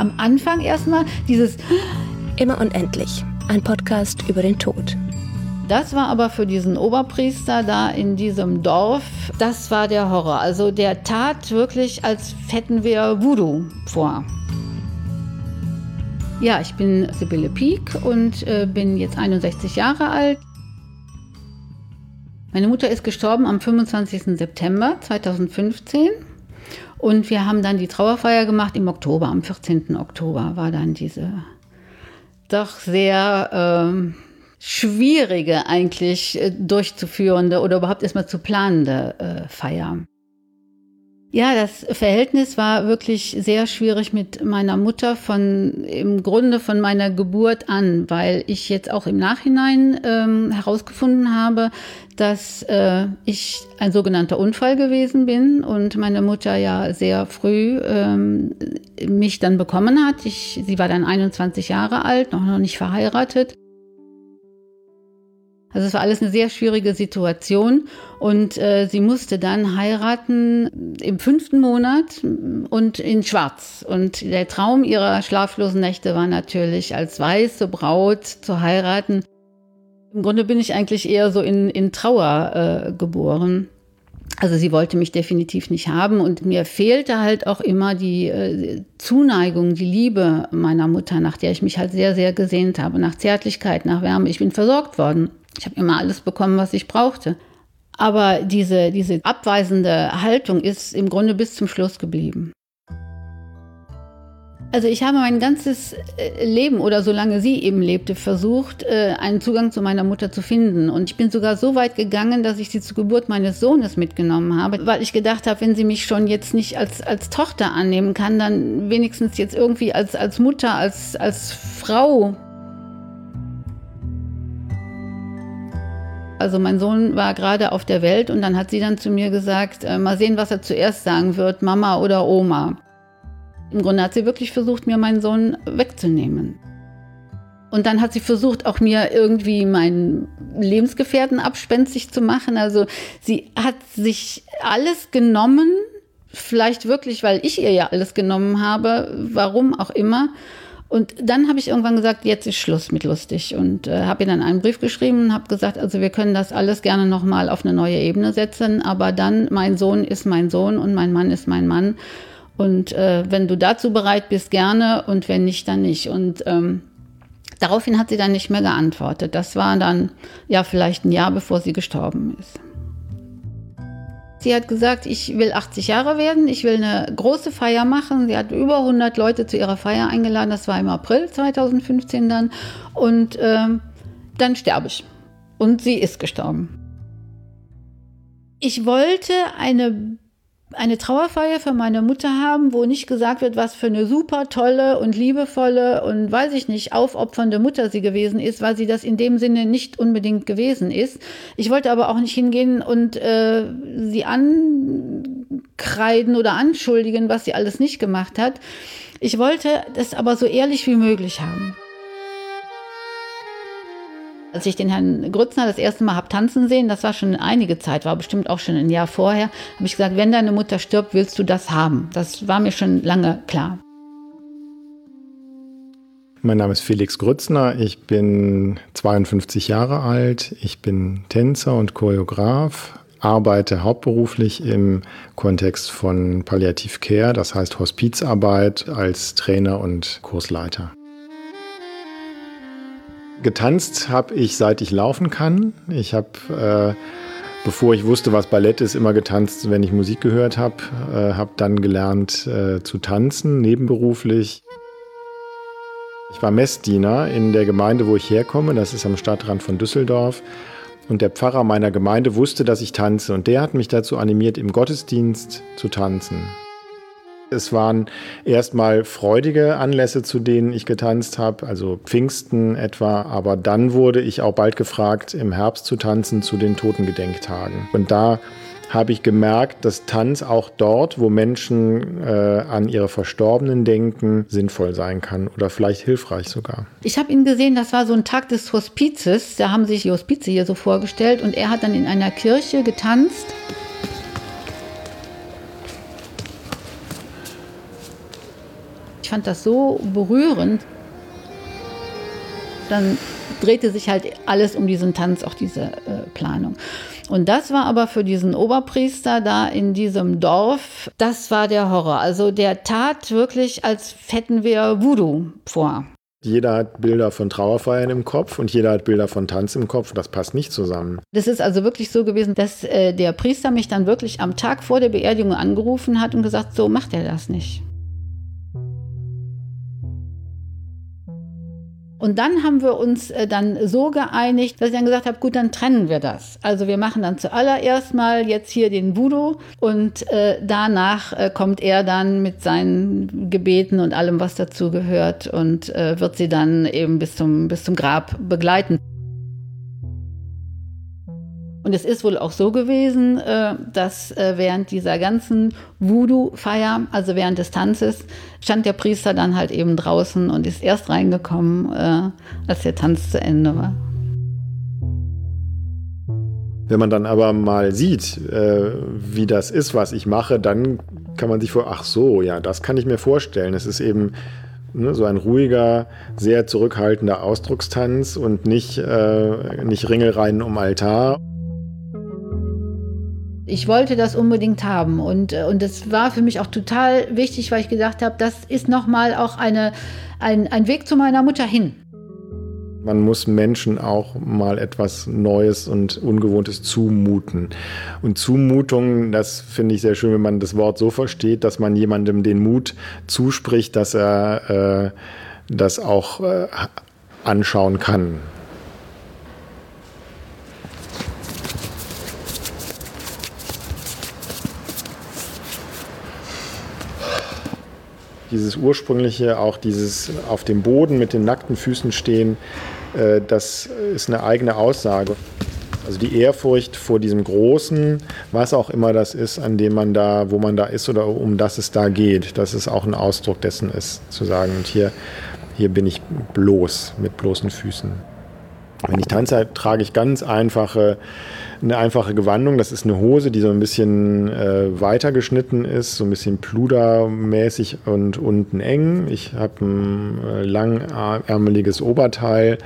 am Anfang erstmal dieses Immer und endlich. Ein Podcast über den Tod. Das war aber für diesen Oberpriester da in diesem Dorf, das war der Horror. Also der tat wirklich, als hätten wir Voodoo vor. Ja, ich bin Sibylle Pieck und äh, bin jetzt 61 Jahre alt. Meine Mutter ist gestorben am 25. September 2015 und wir haben dann die Trauerfeier gemacht im Oktober, am 14. Oktober war dann diese doch sehr ähm, schwierige eigentlich äh, durchzuführende oder überhaupt erstmal zu planende äh, Feier. Ja, das Verhältnis war wirklich sehr schwierig mit meiner Mutter von im Grunde von meiner Geburt an, weil ich jetzt auch im Nachhinein ähm, herausgefunden habe, dass äh, ich ein sogenannter Unfall gewesen bin und meine Mutter ja sehr früh ähm, mich dann bekommen hat. Ich, sie war dann 21 Jahre alt, noch, noch nicht verheiratet. Also es war alles eine sehr schwierige Situation und äh, sie musste dann heiraten im fünften Monat und in Schwarz. Und der Traum ihrer schlaflosen Nächte war natürlich, als weiße Braut zu heiraten. Im Grunde bin ich eigentlich eher so in, in Trauer äh, geboren. Also sie wollte mich definitiv nicht haben und mir fehlte halt auch immer die äh, Zuneigung, die Liebe meiner Mutter, nach der ich mich halt sehr, sehr gesehnt habe, nach Zärtlichkeit, nach Wärme. Ich bin versorgt worden. Ich habe immer alles bekommen, was ich brauchte. Aber diese, diese abweisende Haltung ist im Grunde bis zum Schluss geblieben. Also ich habe mein ganzes äh, Leben oder solange sie eben lebte, versucht, äh, einen Zugang zu meiner Mutter zu finden. Und ich bin sogar so weit gegangen, dass ich sie zur Geburt meines Sohnes mitgenommen habe, weil ich gedacht habe, wenn sie mich schon jetzt nicht als, als Tochter annehmen kann, dann wenigstens jetzt irgendwie als, als Mutter, als, als Frau Also mein Sohn war gerade auf der Welt und dann hat sie dann zu mir gesagt, äh, mal sehen, was er zuerst sagen wird, Mama oder Oma. Im Grunde hat sie wirklich versucht, mir meinen Sohn wegzunehmen. Und dann hat sie versucht, auch mir irgendwie meinen Lebensgefährten abspenstig zu machen. Also sie hat sich alles genommen, vielleicht wirklich, weil ich ihr ja alles genommen habe, warum auch immer. Und dann habe ich irgendwann gesagt, jetzt ist Schluss mit lustig und äh, habe ihr dann einen Brief geschrieben und habe gesagt, also wir können das alles gerne nochmal auf eine neue Ebene setzen, aber dann mein Sohn ist mein Sohn und mein Mann ist mein Mann. Und äh, wenn du dazu bereit bist, gerne und wenn nicht, dann nicht. Und ähm, daraufhin hat sie dann nicht mehr geantwortet. Das war dann ja vielleicht ein Jahr, bevor sie gestorben ist. Sie hat gesagt, ich will 80 Jahre werden, ich will eine große Feier machen. Sie hat über 100 Leute zu ihrer Feier eingeladen, das war im April 2015 dann. Und ähm, dann sterbe ich. Und sie ist gestorben. Ich wollte eine eine Trauerfeier für meine Mutter haben, wo nicht gesagt wird, was für eine super tolle und liebevolle und weiß ich nicht, aufopfernde Mutter sie gewesen ist, weil sie das in dem Sinne nicht unbedingt gewesen ist. Ich wollte aber auch nicht hingehen und äh, sie ankreiden oder anschuldigen, was sie alles nicht gemacht hat. Ich wollte das aber so ehrlich wie möglich haben. Als ich den Herrn Grützner das erste Mal habe tanzen sehen, das war schon einige Zeit, war bestimmt auch schon ein Jahr vorher, habe ich gesagt, wenn deine Mutter stirbt, willst du das haben. Das war mir schon lange klar. Mein Name ist Felix Grützner, ich bin 52 Jahre alt, ich bin Tänzer und Choreograf, arbeite hauptberuflich im Kontext von Palliativ Care, das heißt Hospizarbeit als Trainer und Kursleiter. Getanzt habe ich, seit ich laufen kann. Ich habe, äh, bevor ich wusste, was Ballett ist, immer getanzt, wenn ich Musik gehört habe. Äh, habe dann gelernt äh, zu tanzen, nebenberuflich. Ich war Messdiener in der Gemeinde, wo ich herkomme. Das ist am Stadtrand von Düsseldorf. Und der Pfarrer meiner Gemeinde wusste, dass ich tanze. Und der hat mich dazu animiert, im Gottesdienst zu tanzen. Es waren erstmal freudige Anlässe, zu denen ich getanzt habe, also Pfingsten etwa, aber dann wurde ich auch bald gefragt, im Herbst zu tanzen zu den Totengedenktagen. Und da habe ich gemerkt, dass Tanz auch dort, wo Menschen äh, an ihre Verstorbenen denken, sinnvoll sein kann oder vielleicht hilfreich sogar. Ich habe ihn gesehen, das war so ein Tag des Hospizes, da haben sich die Hospize hier so vorgestellt und er hat dann in einer Kirche getanzt. Fand das so berührend. Dann drehte sich halt alles um diesen Tanz, auch diese äh, Planung. Und das war aber für diesen Oberpriester da in diesem Dorf, das war der Horror. Also der tat wirklich, als hätten wir Voodoo vor. Jeder hat Bilder von Trauerfeiern im Kopf und jeder hat Bilder von Tanz im Kopf. Das passt nicht zusammen. Das ist also wirklich so gewesen, dass äh, der Priester mich dann wirklich am Tag vor der Beerdigung angerufen hat und gesagt, so macht er das nicht. Und dann haben wir uns äh, dann so geeinigt, dass ich dann gesagt habe, gut, dann trennen wir das. Also wir machen dann zuallererst mal jetzt hier den Voodoo und äh, danach äh, kommt er dann mit seinen Gebeten und allem, was dazu gehört und wird sie dann eben bis zum, bis zum Grab begleiten. Und es ist wohl auch so gewesen, äh, dass äh, während dieser ganzen Voodoo-Feier, also während des Tanzes, stand der Priester dann halt eben draußen und ist erst reingekommen, äh, als der Tanz zu Ende war. Wenn man dann aber mal sieht, wie das ist, was ich mache, dann kann man sich vor, ach so, ja, das kann ich mir vorstellen. Es ist eben ne, so ein ruhiger, sehr zurückhaltender Ausdruckstanz und nicht, äh, nicht Ringelreihen um Altar ich wollte das unbedingt haben und äh, und das war für mich auch total wichtig, weil ich gedacht habe, das ist noch mal auch eine ein, ein Weg zu meiner Mutter hin. Man muss Menschen auch mal etwas Neues und Ungewohntes zumuten. Und Zumutung, das finde ich sehr schön, wenn man das Wort so versteht, dass man jemandem den Mut zuspricht, dass er äh, das auch äh, anschauen kann. Dieses ursprüngliche, auch dieses auf dem Boden mit den nackten Füßen stehen, äh, das ist eine eigene Aussage. Also die Ehrfurcht vor diesem Großen, was auch immer das ist, an dem man da, wo man da ist oder um das es da geht, das ist auch ein Ausdruck dessen ist, zu sagen, und hier, hier bin ich bloß, mit bloßen Füßen. Wenn ich tanze, trage ich ganz einfache eine einfache Gewandung. Das ist eine Hose, die so ein bisschen äh, weiter geschnitten ist, so ein bisschen pludermäßig und unten eng. Ich habe ein äh, langärmeliges Oberteil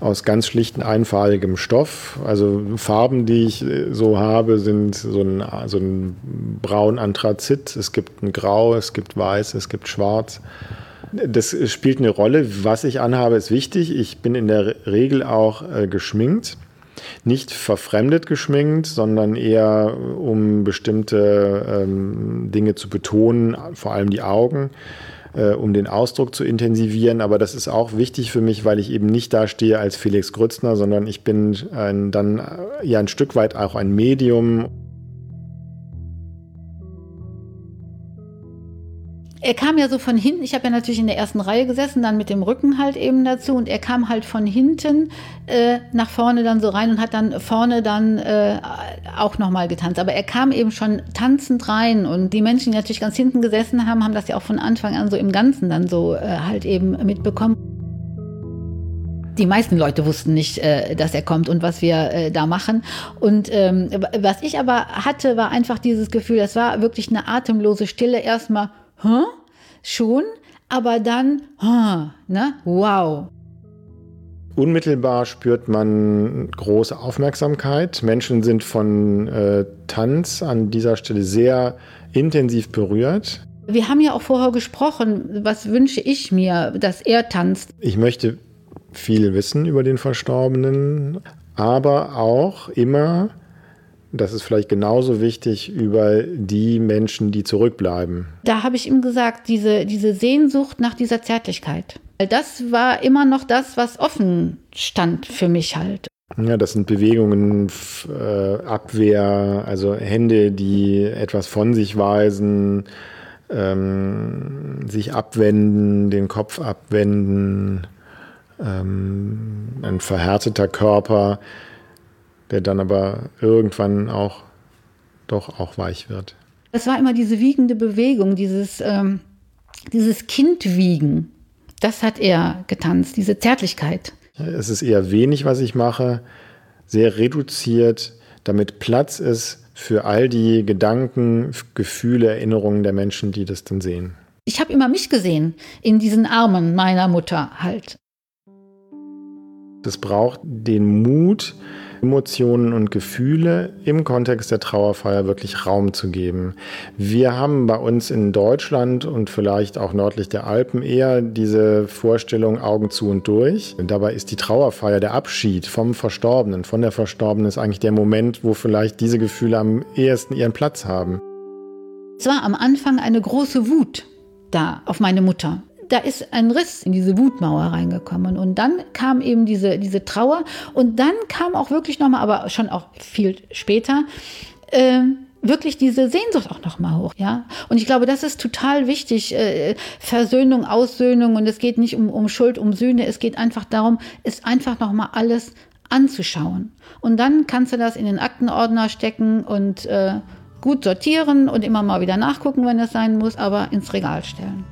aus ganz schlichten, einfarbigem Stoff. Also Farben, die ich äh, so habe, sind so ein, so ein braun Anthrazit. Es gibt ein Grau, es gibt Weiß, es gibt Schwarz. Das spielt eine Rolle. Was ich anhabe, ist wichtig. Ich bin in der Regel auch äh, geschminkt nicht verfremdet geschminkt, sondern eher um bestimmte ähm, Dinge zu betonen, vor allem die Augen, äh, um den Ausdruck zu intensivieren. Aber das ist auch wichtig für mich, weil ich eben nicht da stehe als Felix Grützner, sondern ich bin ein, dann äh, ja ein Stück weit auch ein Medium. Er kam ja so von hinten, ich habe ja natürlich in der ersten Reihe gesessen, dann mit dem Rücken halt eben dazu und er kam halt von hinten äh, nach vorne dann so rein und hat dann vorne dann äh, auch nochmal getanzt. Aber er kam eben schon tanzend rein und die Menschen, die natürlich ganz hinten gesessen haben, haben das ja auch von Anfang an so im Ganzen dann so äh, halt eben mitbekommen. Die meisten Leute wussten nicht, äh, dass er kommt und was wir äh, da machen. Und ähm, was ich aber hatte, war einfach dieses Gefühl, das war wirklich eine atemlose Stille. Erstmal, Hä? Schon? Aber dann, hä? Ne? Wow. Unmittelbar spürt man große Aufmerksamkeit. Menschen sind von äh, Tanz an dieser Stelle sehr intensiv berührt. Wir haben ja auch vorher gesprochen, was wünsche ich mir, dass er tanzt. Ich möchte viel wissen über den Verstorbenen, aber auch immer das ist vielleicht genauso wichtig über die Menschen, die zurückbleiben. Da habe ich ihm gesagt, diese, diese Sehnsucht nach dieser Zärtlichkeit. Das war immer noch das, was offen stand für mich halt. Ja, das sind Bewegungen, äh, Abwehr, also Hände, die etwas von sich weisen, ähm, sich abwenden, den Kopf abwenden, ähm, ein verhärteter Körper der dann aber irgendwann auch doch auch weich wird. Es war immer diese wiegende Bewegung, dieses, ähm, dieses Kindwiegen. Das hat er getanzt, diese Zärtlichkeit. Es ist eher wenig, was ich mache, sehr reduziert, damit Platz ist für all die Gedanken, Gefühle, Erinnerungen der Menschen, die das dann sehen. Ich habe immer mich gesehen in diesen Armen meiner Mutter halt. Es braucht den Mut, Emotionen und Gefühle im Kontext der Trauerfeier wirklich Raum zu geben. Wir haben bei uns in Deutschland und vielleicht auch nördlich der Alpen eher diese Vorstellung Augen zu und durch. Und dabei ist die Trauerfeier, der Abschied vom Verstorbenen, von der Verstorbenen, ist eigentlich der Moment, wo vielleicht diese Gefühle am ehesten ihren Platz haben. Es war am Anfang eine große Wut da auf meine Mutter da ist ein Riss in diese Wutmauer reingekommen. Und dann kam eben diese, diese Trauer. Und dann kam auch wirklich nochmal, aber schon auch viel später, äh, wirklich diese Sehnsucht auch nochmal hoch, ja. Und ich glaube, das ist total wichtig. Äh, Versöhnung, Aussöhnung und es geht nicht um, um Schuld, um Sühne. Es geht einfach darum, ist einfach nochmal alles anzuschauen. Und dann kannst du das in den Aktenordner stecken und äh, gut sortieren und immer mal wieder nachgucken, wenn es sein muss, aber ins Regal stellen.